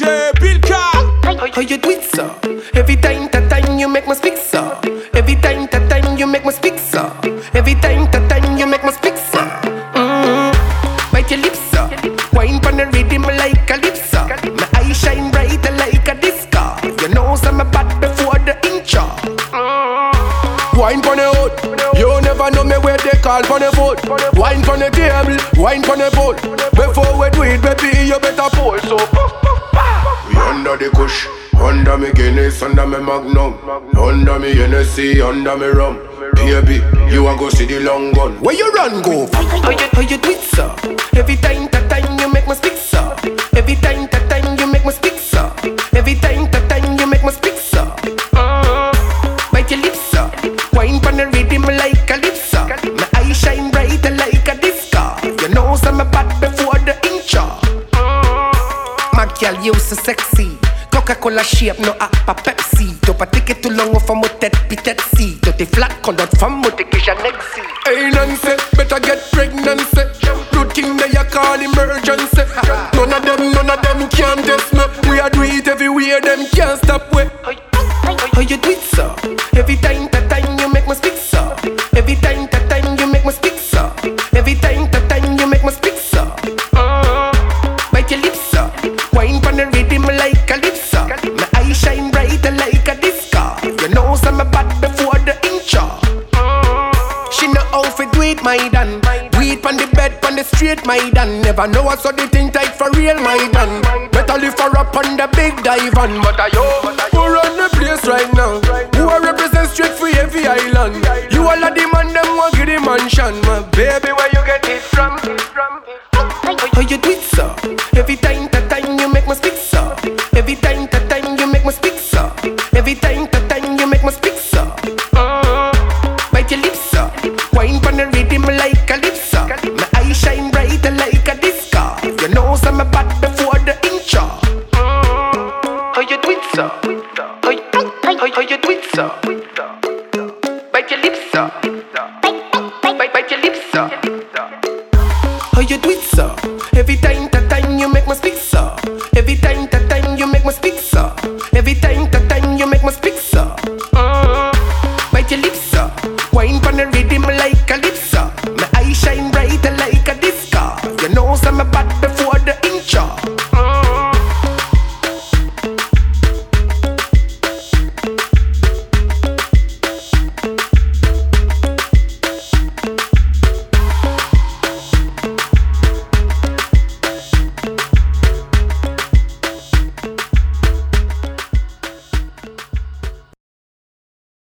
how you do it, sir? Every time, that time you make me speak, sir. Every time, that time you make me speak, sir. Every time, that time you make me speak, sir. Mm-hmm. Bite your lips, sir. Wine pon the rhythm like a lips, sir. My eyes shine bright like a disco. You know some bad before the intro. Mm-hmm. Wine pon the hood, you never know me where they call pon the foot. Wine pon the table, wine pon the boat. Before we do it, under me Magnum, under me Hennessy, under me rum. Baby, you a go see the long gun. Where you run go? How you, how you do it, sir? Every time, that time you make me speak, sir. Every time, that time you make me speak, sir. Every time, that time you make me speak, sir. Mm-hmm. Bite your lips, sir. Wine pon the rhythm like a lips, girl, you so sexy. Coca-Cola shape, no appa Pepsi. Pas ticket tout long for mo tête pitette si. T'as tes flat conduct femme mo te que j'annexi. Hey Nancy, better get pregnancy. Good thing they a call emergency. None of them, none of them can test me. We a do it everywhere, them can't stop we. How you do it, sir? Every time, that time you make me speak, sir. Every time, that time you make me speak, sir. Every time, that time you make me speak. Mm-hmm. Bite your lips. Wine pon the rhythm like a lips. My eyes shine bright like a disco. You know some bad before the intro. She know how fi do it, my dan. Do it pon the bed, pon the street, my dan. Never know I saw the thing tight for real, my dan. Better lift her up on the big dive on. But I yo, who run the place right now? Who I represent straight for every island? You all of the man, them want give the mansion. My baby, where you get it from? How you do it, sir? How you you? Bite your lips. Bite, bite your lips, you. Every time, that time you make me speak. Every time, that time you make me speak. Every time, that time you make me speak. Bite your lips. Wine pon the